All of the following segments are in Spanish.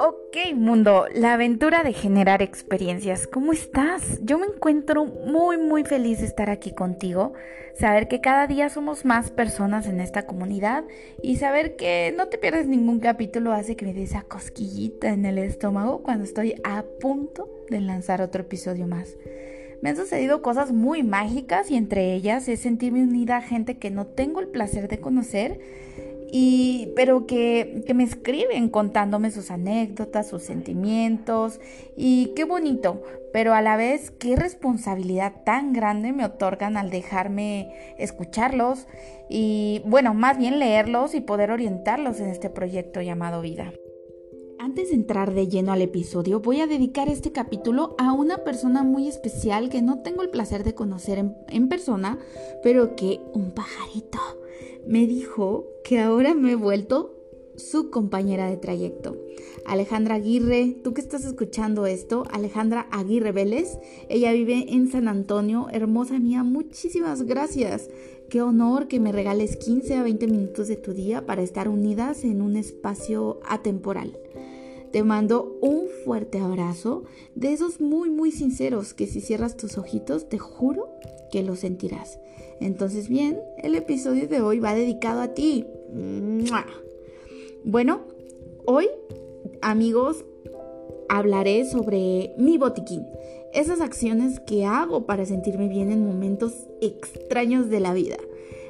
Ok, mundo, la aventura de generar experiencias. ¿Cómo estás? Yo me encuentro muy, muy feliz de estar aquí contigo, saber que cada día somos más personas en esta comunidad y saber que no te pierdes ningún capítulo hace que me dé esa cosquillita en el estómago cuando estoy a punto de lanzar otro episodio más. Me han sucedido cosas muy mágicas y entre ellas es sentirme unida a gente que no tengo el placer de conocer y, pero que, que, me escriben contándome sus anécdotas, sus sentimientos y qué bonito, pero a la vez qué responsabilidad tan grande me otorgan al dejarme escucharlos y bueno, más bien leerlos y poder orientarlos en este proyecto llamado vida. Antes de entrar de lleno al episodio, voy a dedicar este capítulo a una persona muy especial que no tengo el placer de conocer en, persona, pero que un pajarito me dijo que ahora me he vuelto su compañera de trayecto. Alejandra Aguirre, tú que estás escuchando esto, Alejandra Aguirre Vélez, ella vive en San Antonio, hermosa mía, muchísimas gracias. Qué honor que me regales 15 a 20 minutos de tu día para estar unidas en un espacio atemporal. Te mando un fuerte abrazo, de esos muy muy sinceros que si cierras tus ojitos te juro que lo sentirás. Entonces bien, el episodio de hoy va dedicado a ti. Bueno, hoy amigos hablaré sobre mi botiquín. Esas acciones que hago para sentirme bien en momentos extraños de la vida.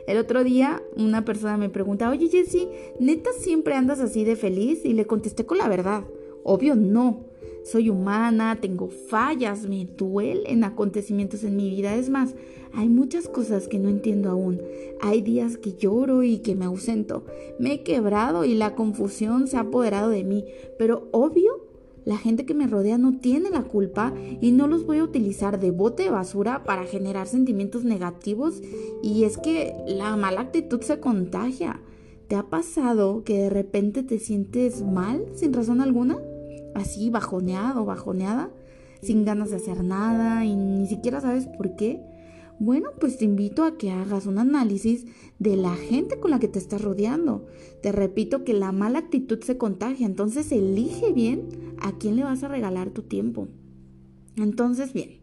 El otro día una persona me pregunta, oye Jessie, ¿neta siempre andas así de feliz? Y le contesté con la verdad. Obvio no. Soy humana, tengo fallas, me duelen acontecimientos en mi vida. Es más, hay muchas cosas que no entiendo aún. Hay días que lloro y que me ausento. Me he quebrado y la confusión se ha apoderado de mí. Pero obvio, la gente que me rodea no tiene la culpa y no los voy a utilizar de bote de basura para generar sentimientos negativos. Y es que la mala actitud se contagia. ¿Te ha pasado que de repente te sientes mal sin razón alguna? así bajoneado, bajoneada, sin ganas de hacer nada y ni siquiera sabes por qué, bueno, pues te invito a que hagas un análisis de la gente con la que te estás rodeando. Te repito que la mala actitud se contagia, entonces elige bien a quién le vas a regalar tu tiempo. Entonces, bien,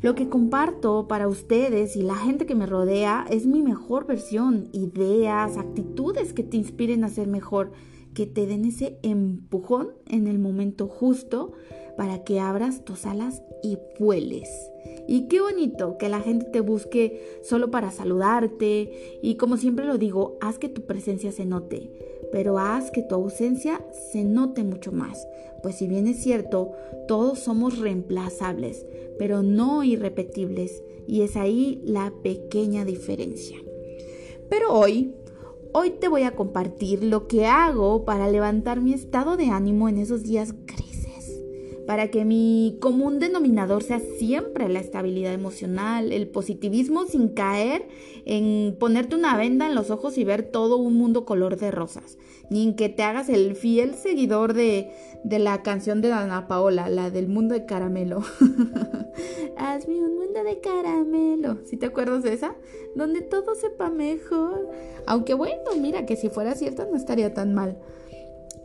lo que comparto para ustedes y la gente que me rodea es mi mejor versión, ideas, actitudes que te inspiren a ser mejor que te den ese empujón en el momento justo para que abras tus alas y vueles. Y qué bonito que la gente te busque solo para saludarte y como siempre lo digo, haz que tu presencia se note, pero haz que tu ausencia se note mucho más. Pues si bien es cierto, todos somos reemplazables, pero no irrepetibles y es ahí la pequeña diferencia. Pero hoy Hoy te voy a compartir lo que hago para levantar mi estado de ánimo en esos días para que mi común denominador sea siempre la estabilidad emocional, el positivismo sin caer en ponerte una venda en los ojos y ver todo un mundo color de rosas, ni en que te hagas el fiel seguidor de, de la canción de Ana Paola, la del mundo de caramelo. Hazme un mundo de caramelo. ¿Si te acuerdas de esa? Donde todo sepa mejor. Aunque bueno, mira que si fuera cierto no estaría tan mal.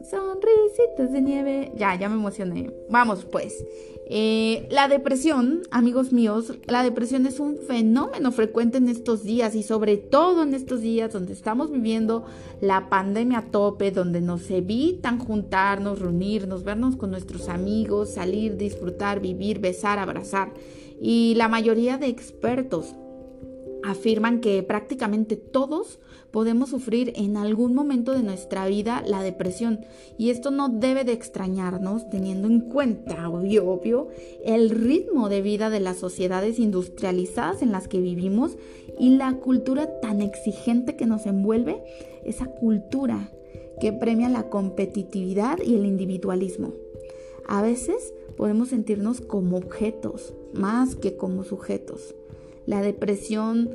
Sonrisitas de nieve. Ya, ya me emocioné. Vamos pues. Eh, la depresión, amigos míos, la depresión es un fenómeno frecuente en estos días y sobre todo en estos días donde estamos viviendo la pandemia a tope, donde nos evitan juntarnos, reunirnos, vernos con nuestros amigos, salir, disfrutar, vivir, besar, abrazar. Y la mayoría de expertos afirman que prácticamente todos podemos sufrir en algún momento de nuestra vida la depresión y esto no debe de extrañarnos teniendo en cuenta, obvio, obvio, el ritmo de vida de las sociedades industrializadas en las que vivimos y la cultura tan exigente que nos envuelve, esa cultura que premia la competitividad y el individualismo. A veces podemos sentirnos como objetos más que como sujetos. La depresión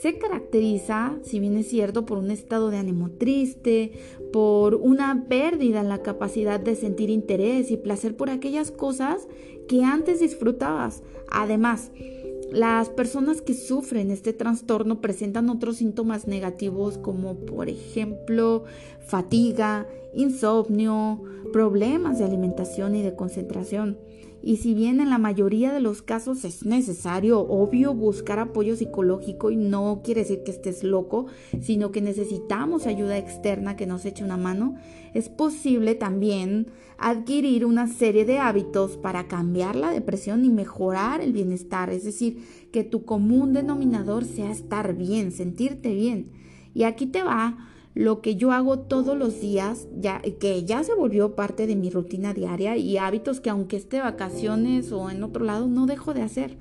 se caracteriza, si bien es cierto, por un estado de ánimo triste, por una pérdida en la capacidad de sentir interés y placer por aquellas cosas que antes disfrutabas. Además, Las personas que sufren este trastorno presentan otros síntomas negativos como por ejemplo fatiga, insomnio, problemas de alimentación y de concentración. Y si bien en la mayoría de los casos es necesario, obvio, buscar apoyo psicológico y no quiere decir que estés loco, sino que necesitamos ayuda externa que nos eche una mano, es posible también adquirir una serie de hábitos para cambiar la depresión y mejorar el bienestar. Es decir, que tu común denominador sea estar bien, sentirte bien. Y aquí te va lo que yo hago todos los días, ya, que ya se volvió parte de mi rutina diaria y hábitos que aunque esté vacaciones o en otro lado, no dejo de hacer.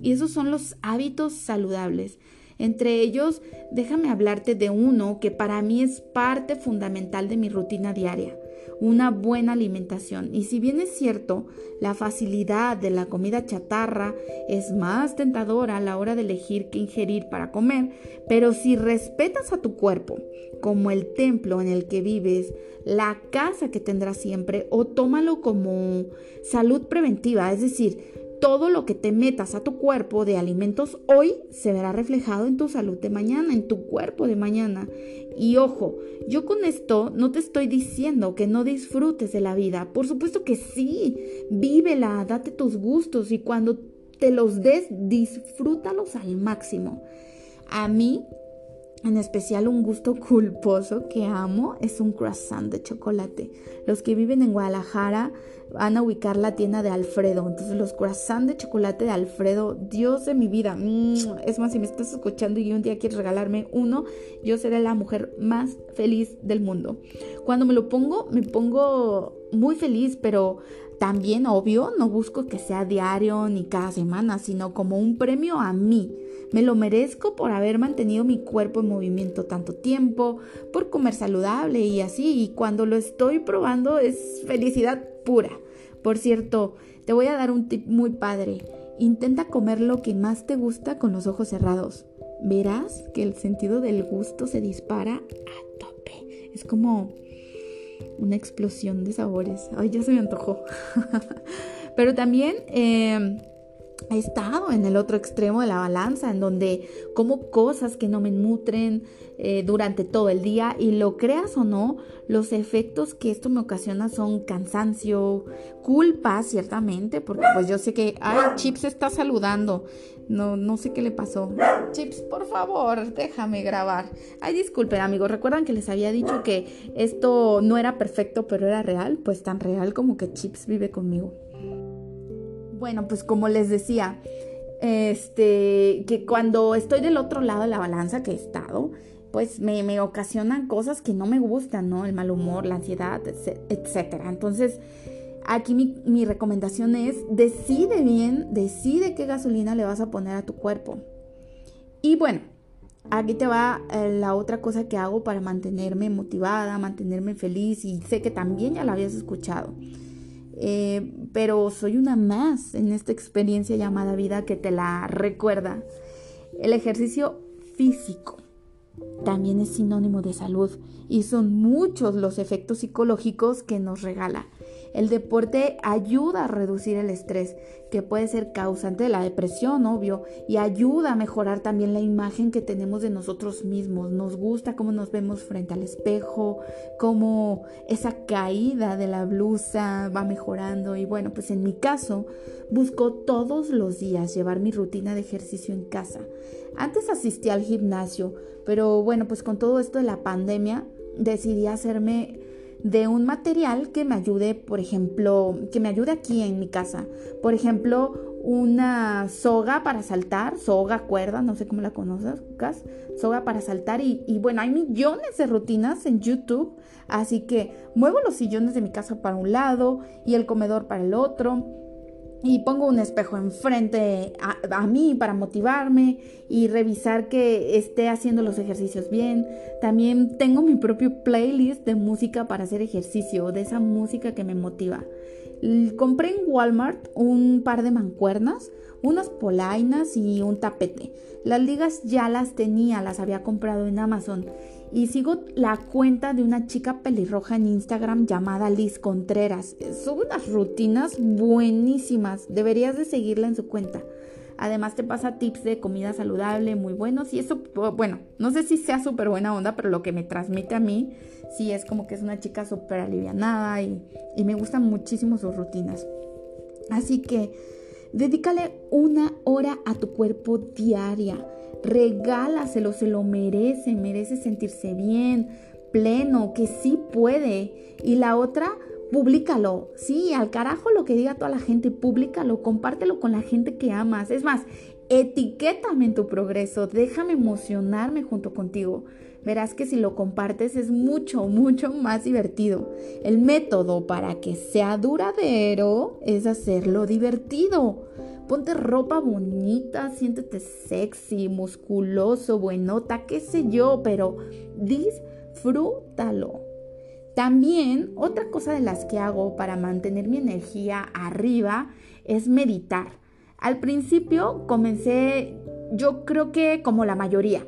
Y esos son los hábitos saludables. Entre ellos, déjame hablarte de uno que para mí es parte fundamental de mi rutina diaria una buena alimentación. Y si bien es cierto, la facilidad de la comida chatarra es más tentadora a la hora de elegir qué ingerir para comer, pero si respetas a tu cuerpo como el templo en el que vives, la casa que tendrás siempre, o tómalo como salud preventiva, es decir, todo lo que te metas a tu cuerpo de alimentos hoy se verá reflejado en tu salud de mañana, en tu cuerpo de mañana. Y ojo, yo con esto no te estoy diciendo que no disfrutes de la vida. Por supuesto que sí, vívela, date tus gustos y cuando te los des, disfrútalos al máximo. A mí en especial un gusto culposo que amo es un croissant de chocolate. Los que viven en Guadalajara van a ubicar la tienda de Alfredo. Entonces los croissants de chocolate de Alfredo, Dios de mi vida. Mm, es más, si me estás escuchando y un día quieres regalarme uno, yo seré la mujer más feliz del mundo. Cuando me lo pongo, me pongo muy feliz, pero también, obvio, no busco que sea diario ni cada semana, sino como un premio a mí. Me lo merezco por haber mantenido mi cuerpo en movimiento tanto tiempo, por comer saludable y así. Y cuando lo estoy probando es felicidad pura. Por cierto, te voy a dar un tip muy padre. Intenta comer lo que más te gusta con los ojos cerrados. Verás que el sentido del gusto se dispara a tope. Es como una explosión de sabores. Ay, ya se me antojó. Pero también eh, he estado en el otro extremo de la balanza, en donde como cosas que no me nutren eh, durante todo el día y lo creas o no, los efectos que esto me ocasiona son cansancio, culpa, ciertamente, porque pues yo sé que, ay, Chips está saludando, no, no sé qué le pasó. Chips, por favor, déjame grabar. Ay, disculpen amigos, recuerdan que les había dicho que esto no era perfecto, pero era real, pues tan real como que Chips vive conmigo. Bueno, pues como les decía, este, que cuando estoy del otro lado de la balanza que he estado, pues me, ocasionan cosas que no me gustan, ¿no? El mal humor, la ansiedad, etcétera. Entonces, aquí mi, mi recomendación es, decide bien, decide qué gasolina le vas a poner a tu cuerpo. Y bueno, aquí te va eh, la otra cosa que hago para mantenerme motivada, mantenerme feliz y sé que también ya la habías escuchado. Eh, pero soy una más en esta experiencia llamada vida que te la recuerda. El ejercicio físico también es sinónimo de salud y son muchos los efectos psicológicos que nos regala. El deporte ayuda a reducir el estrés, que puede ser causante de la depresión, obvio, y ayuda a mejorar también la imagen que tenemos de nosotros mismos. Nos gusta cómo nos vemos frente al espejo, cómo esa caída de la blusa va mejorando. Y bueno, pues en mi caso, busco todos los días llevar mi rutina de ejercicio en casa. Antes asistía al gimnasio, pero bueno, pues con todo esto de la pandemia, decidí hacerme de un material que me ayude, por ejemplo, que me ayude aquí en mi casa. Por ejemplo, una soga para saltar, soga, cuerda, no sé cómo la conozcas, soga para saltar y, y, bueno, hay millones de rutinas en YouTube, así que muevo los sillones de mi casa para un lado y el comedor para el otro y pongo un espejo enfrente a, mí para motivarme y revisar que esté haciendo los ejercicios bien. También tengo mi propio playlist de música para hacer ejercicio, de esa música que me motiva. Compré en Walmart un par de mancuernas, unas polainas y un tapete. Las ligas ya las tenía, las había comprado en Amazon y sigo la cuenta de una chica pelirroja en Instagram llamada Liz Contreras. Son unas rutinas buenísimas. Deberías de seguirla en su cuenta. Además te pasa tips de comida saludable muy buenos y eso, bueno, no sé si sea súper buena onda, pero lo que me transmite a mí, sí es como que es una chica súper alivianada y, y me gustan muchísimo sus rutinas. Así que dedícale una hora a tu cuerpo diaria. Regálaselo, se lo merece, merece sentirse bien, pleno, que sí puede. Y la otra, públicalo. Sí, al carajo lo que diga toda la gente, públicalo, compártelo con la gente que amas. Es más, etiquétame en tu progreso, déjame emocionarme junto contigo. Verás que si lo compartes es mucho, mucho más divertido. El método para que sea duradero es hacerlo divertido. Ponte ropa bonita, siéntete sexy, musculoso, buenota, qué sé yo, pero disfrútalo. También otra cosa de las que hago para mantener mi energía arriba es meditar. Al principio comencé, yo creo que como la mayoría,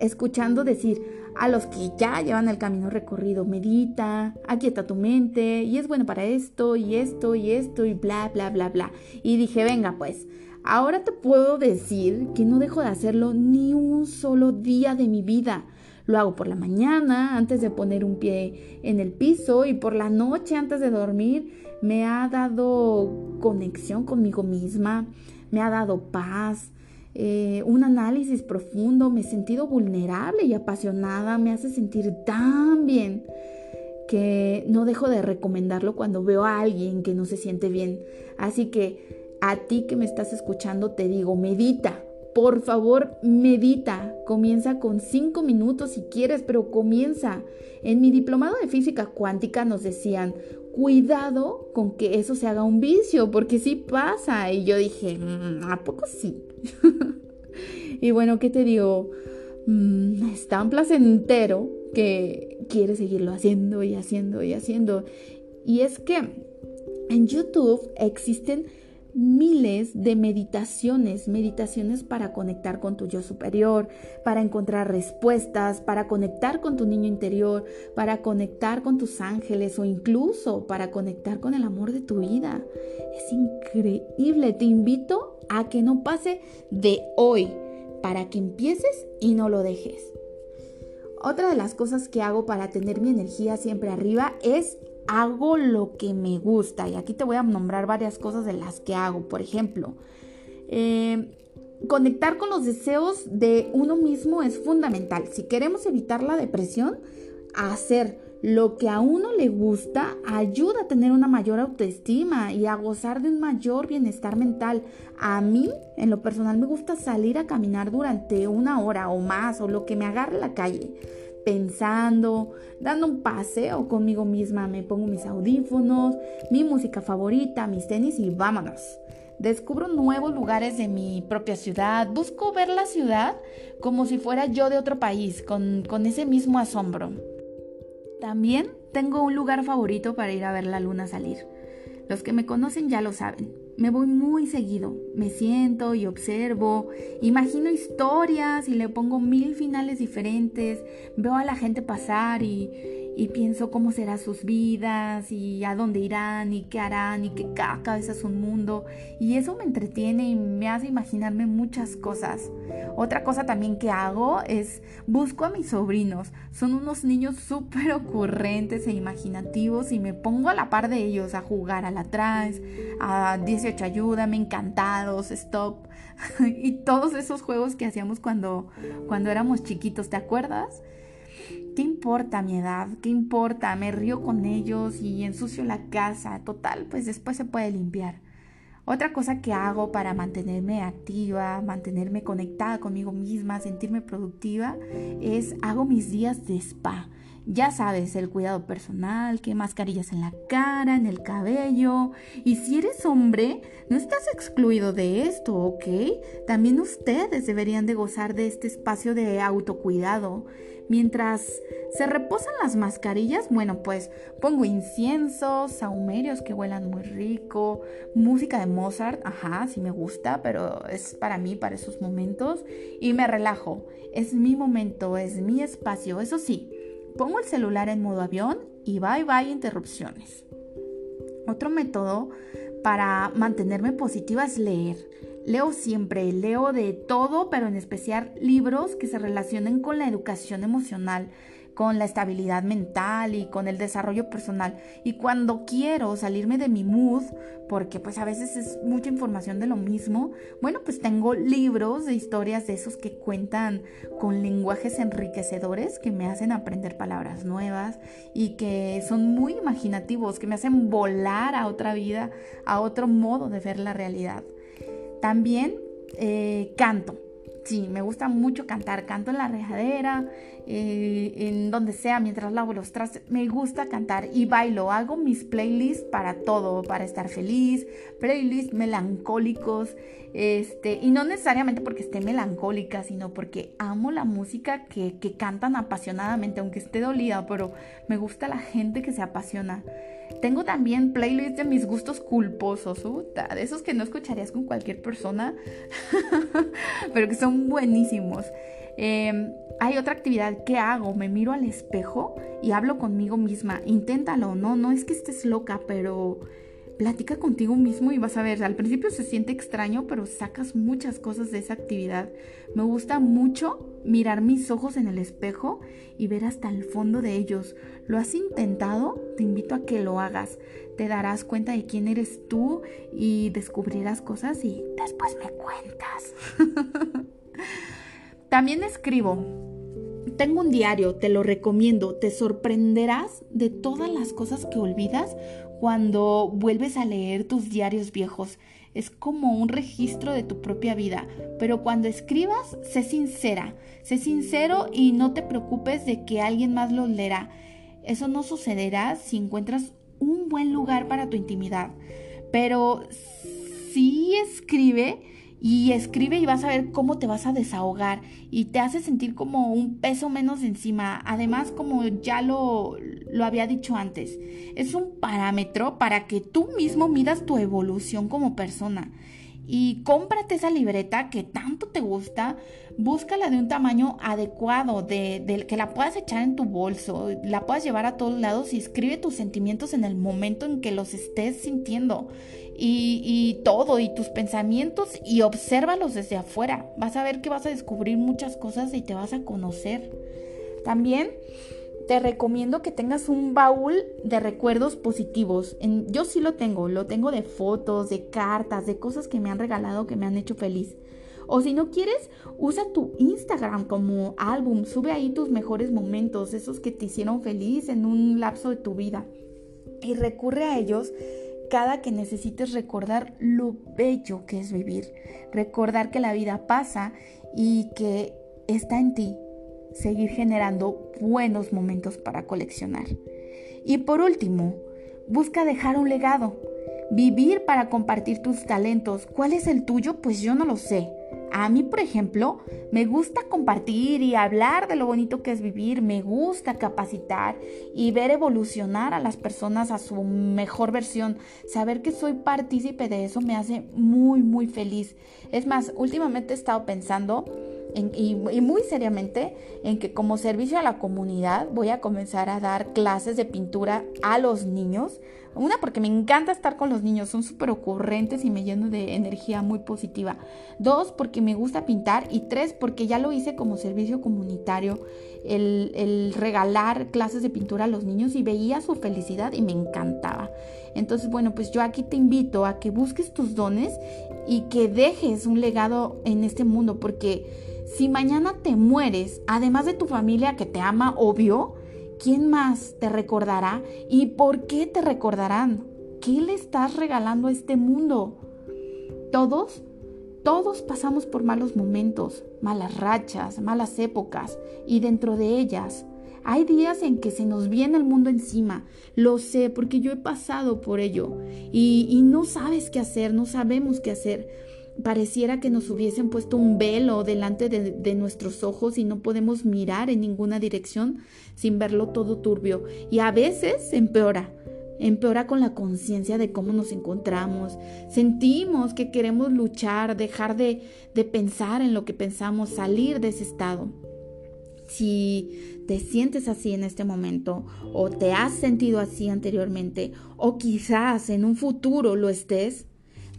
escuchando decir a los que ya llevan el camino recorrido, medita, aquieta tu mente y es bueno para esto y esto y esto y bla, bla, bla, bla. Y dije, venga pues, ahora te puedo decir que no dejo de hacerlo ni un solo día de mi vida. Lo hago por la mañana, antes de poner un pie en el piso y por la noche, antes de dormir. Me ha dado conexión conmigo misma, me ha dado paz, eh, un análisis profundo, me he sentido vulnerable y apasionada, me hace sentir tan bien que no dejo de recomendarlo cuando veo a alguien que no se siente bien. Así que a ti que me estás escuchando te digo, medita, por favor, medita. Comienza con cinco minutos si quieres, pero comienza. En mi diplomado de física cuántica nos decían, cuidado con que eso se haga un vicio, porque sí pasa. Y yo dije, mm, ¿a poco sí? y bueno, ¿qué te digo? Mm, es tan placentero que quieres seguirlo haciendo y haciendo y haciendo. Y es que en YouTube existen miles de meditaciones, meditaciones para conectar con tu yo superior, para encontrar respuestas, para conectar con tu niño interior, para conectar con tus ángeles o incluso para conectar con el amor de tu vida. Es increíble, te invito a que no pase de hoy para que empieces y no lo dejes. Otra de las cosas que hago para tener mi energía siempre arriba es hago lo que me gusta. Y aquí te voy a nombrar varias cosas de las que hago. Por ejemplo, eh, conectar con los deseos de uno mismo es fundamental. Si queremos evitar la depresión, hacer lo que a uno le gusta ayuda a tener una mayor autoestima y a gozar de un mayor bienestar mental. A mí, en lo personal, me gusta salir a caminar durante una hora o más o lo que me agarre la calle pensando, dando un paseo conmigo misma, me pongo mis audífonos, mi música favorita, mis tenis y vámonos. Descubro nuevos lugares de mi propia ciudad, busco ver la ciudad como si fuera yo de otro país, con, con ese mismo asombro. También tengo un lugar favorito para ir a ver la luna salir. Los que me conocen ya lo saben me voy muy seguido. Me siento y observo, imagino historias y le pongo mil finales diferentes, veo a la gente pasar y, y pienso cómo serán sus vidas y a dónde irán y qué harán y que cada cabeza es un mundo y eso me entretiene y me hace imaginarme muchas cosas. Otra cosa también que hago es busco a mis sobrinos. Son unos niños súper ocurrentes e imaginativos y me pongo a la par de ellos a jugar a la trans, a 18 ayúdame, encantados, stop y todos esos juegos que hacíamos cuando, cuando éramos chiquitos, ¿te acuerdas? ¿Qué importa mi edad? ¿Qué importa? Me río con ellos y ensucio la casa. Total, pues después se puede limpiar. Otra cosa que hago para mantenerme activa, mantenerme conectada conmigo misma, sentirme productiva, es hago mis días de spa. Ya sabes, el cuidado personal, que mascarillas en la cara, en el cabello. Y si eres hombre, no estás excluido de esto, ¿ok? También ustedes deberían de gozar de este espacio de autocuidado. Mientras se reposan las mascarillas, bueno, pues pongo inciensos, saumerios que huelan muy rico, música de Mozart, ajá, sí me gusta, pero es para mí, para esos momentos, y me relajo. Es mi momento, es mi espacio, eso sí, pongo el celular en modo avión y bye bye interrupciones. Otro método para mantenerme positiva es leer Leo siempre, leo de todo, pero en especial libros que se relacionen con la educación emocional, con la estabilidad mental y con el desarrollo personal. Y cuando quiero salirme de mi mood, porque pues a veces es mucha información de lo mismo, bueno, pues tengo libros de historias de esos que cuentan con lenguajes enriquecedores que me hacen aprender palabras nuevas y que son muy imaginativos, que me hacen volar a otra vida, a otro modo de ver la realidad. También eh, canto Sí, me gusta mucho cantar. Canto en la rejadera, eh, en donde sea, mientras lavo los trastes. Me gusta cantar y bailo. Hago mis playlists para todo, para estar feliz, playlists melancólicos. Este, y no necesariamente porque esté melancólica, sino porque amo la música que, que cantan apasionadamente, aunque esté dolida, pero me gusta la gente que se apasiona. Tengo también playlists de mis gustos culposos, de esos que no escucharías con cualquier persona, pero que son buenísimos. Em, hay otra actividad que hago, me miro al espejo y hablo conmigo misma. Inténtalo, no, no es que estés loca, pero platica contigo mismo y vas a ver, al principio se siente extraño, pero sacas muchas cosas de esa actividad. Me gusta mucho mirar mis ojos en el espejo y ver hasta el fondo de ellos. ¿Lo has intentado? Te invito a que lo hagas. Te darás cuenta de quién eres tú y descubrirás cosas y después me cuentas. También escribo. Tengo un diario, te lo recomiendo. Te sorprenderás de todas las cosas que olvidas cuando vuelves a leer tus diarios viejos. Es como un registro de tu propia vida, pero cuando escribas, sé sincera, sé sincero y no te preocupes de que alguien más lo leerá. Eso no sucederá si encuentras un buen lugar para tu intimidad, pero sí escribe y escribe y vas a ver cómo te vas a desahogar y te hace sentir como un peso menos encima. Además, como ya lo, lo había dicho antes, es un parámetro para que tú mismo midas tu evolución como persona y cómprate esa libreta que tanto te gusta, búscala de un tamaño adecuado, de, que la puedas echar en tu bolso, la puedas llevar a todos lados y escribe tus sentimientos en el momento en que los estés sintiendo. Y, y todo, y tus pensamientos, y obsérvalos desde afuera. Vas a ver que vas a descubrir muchas cosas y te vas a conocer. También te recomiendo que tengas un baúl de recuerdos positivos. yo sí lo tengo, lo tengo de fotos, de cartas, de cosas que me han regalado que me han hecho feliz. O si no quieres, usa tu Instagram como álbum, sube ahí tus mejores momentos, esos que te hicieron feliz en un lapso de tu vida. Y recurre a ellos cada que necesites recordar lo bello que es vivir, recordar que la vida pasa y que está en ti, seguir generando buenos momentos para coleccionar. Y por último, busca dejar un legado, vivir para compartir tus talentos. ¿Cuál es el tuyo? Pues yo no lo sé. A mí, por ejemplo, me gusta compartir y hablar de lo bonito que es vivir, me gusta capacitar y ver evolucionar a las personas a su mejor versión. Saber que soy partícipe de eso me hace muy, muy feliz. Es más, últimamente he estado pensando y, muy seriamente en que como servicio a la comunidad voy a comenzar a dar clases de pintura a los niños. Una, porque me encanta estar con los niños, son súper ocurrentes y me lleno de energía muy positiva. Dos, porque me gusta pintar. Y tres, porque ya lo hice como servicio comunitario, el, el regalar clases de pintura a los niños y veía su felicidad y me encantaba. Entonces, bueno, pues yo aquí te invito a que busques tus dones y que dejes un legado en este mundo, porque si mañana te mueres, además de tu familia que te ama, obvio, ¿quién más te recordará? ¿Y por qué te recordarán? ¿Qué le estás regalando a este mundo? Todos, todos pasamos por malos momentos, malas rachas, malas épocas, y dentro de ellas hay días en que se nos viene el mundo encima, lo sé porque yo he pasado por ello, y, y no sabes qué hacer, no sabemos qué hacer pareciera que nos hubiesen puesto un velo delante de, nuestros ojos y no podemos mirar en ninguna dirección sin verlo todo turbio. Y a veces empeora, empeora con la conciencia de cómo nos encontramos. Sentimos que queremos luchar, dejar de, de pensar en lo que pensamos, salir de ese estado. Si te sientes así en este momento o te has sentido así anteriormente o quizás en un futuro lo estés,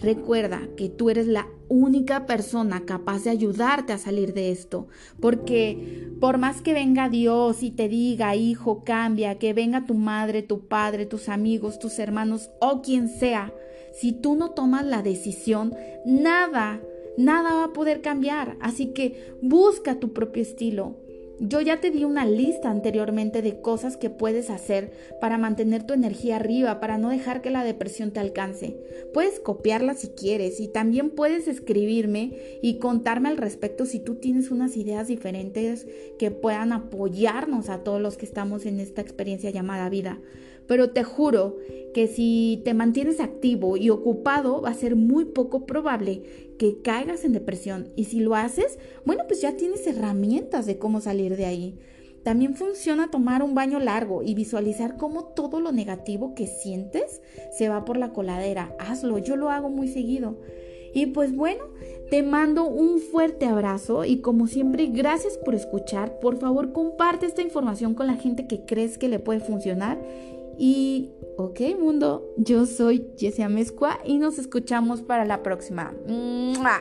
Recuerda que tú eres la única persona capaz de ayudarte a salir de esto, porque por más que venga Dios y te diga, hijo, cambia, que venga tu madre, tu padre, tus amigos, tus hermanos o quien sea, si tú no tomas la decisión, nada, nada va a poder cambiar. Así que busca tu propio estilo. Yo ya te di una lista anteriormente de cosas que puedes hacer para mantener tu energía arriba, para no dejar que la depresión te alcance. Puedes copiarla si quieres y también puedes escribirme y contarme al respecto si tú tienes unas ideas diferentes que puedan apoyarnos a todos los que estamos en esta experiencia llamada vida. Pero te juro que si te mantienes activo y ocupado va a ser muy poco probable que caigas en depresión. Y si lo haces, bueno, pues ya tienes herramientas de cómo salir de ahí. También funciona tomar un baño largo y visualizar cómo todo lo negativo que sientes se va por la coladera. Hazlo, yo lo hago muy seguido. Y pues bueno, te mando un fuerte abrazo y como siempre, gracias por escuchar. Por favor, comparte esta información con la gente que crees que le puede funcionar y ok mundo, yo soy Jessia Mezcua y nos escuchamos para la próxima. ¡Mua!